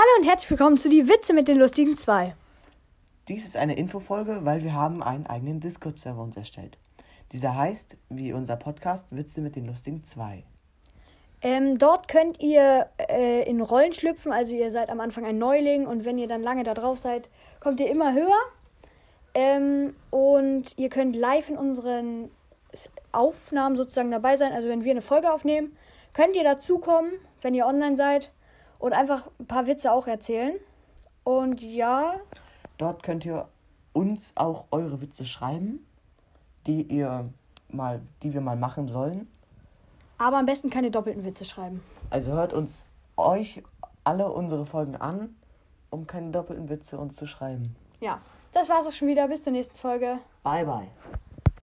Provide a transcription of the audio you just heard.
Hallo und herzlich willkommen zu die Witze mit den lustigen zwei. Dies ist eine Infofolge, weil wir haben einen eigenen Discord-Server uns erstellt. Dieser heißt, wie unser Podcast, Witze mit den lustigen zwei. Ähm, dort könnt ihr äh, in Rollen schlüpfen, also ihr seid am Anfang ein Neuling und wenn ihr dann lange da drauf seid, kommt ihr immer höher. Ähm, und ihr könnt live in unseren Aufnahmen sozusagen dabei sein. Also wenn wir eine Folge aufnehmen, könnt ihr dazukommen, wenn ihr online seid und einfach ein paar Witze auch erzählen. Und ja, Dort könnt ihr uns auch eure Witze schreiben, die ihr mal, die wir mal machen sollen. aber am besten keine doppelten Witze schreiben. Also hört uns euch alle unsere Folgen an, um keine doppelten Witze uns zu schreiben. Ja, das war's auch schon wieder. Bis zur nächsten Folge. Bye bye.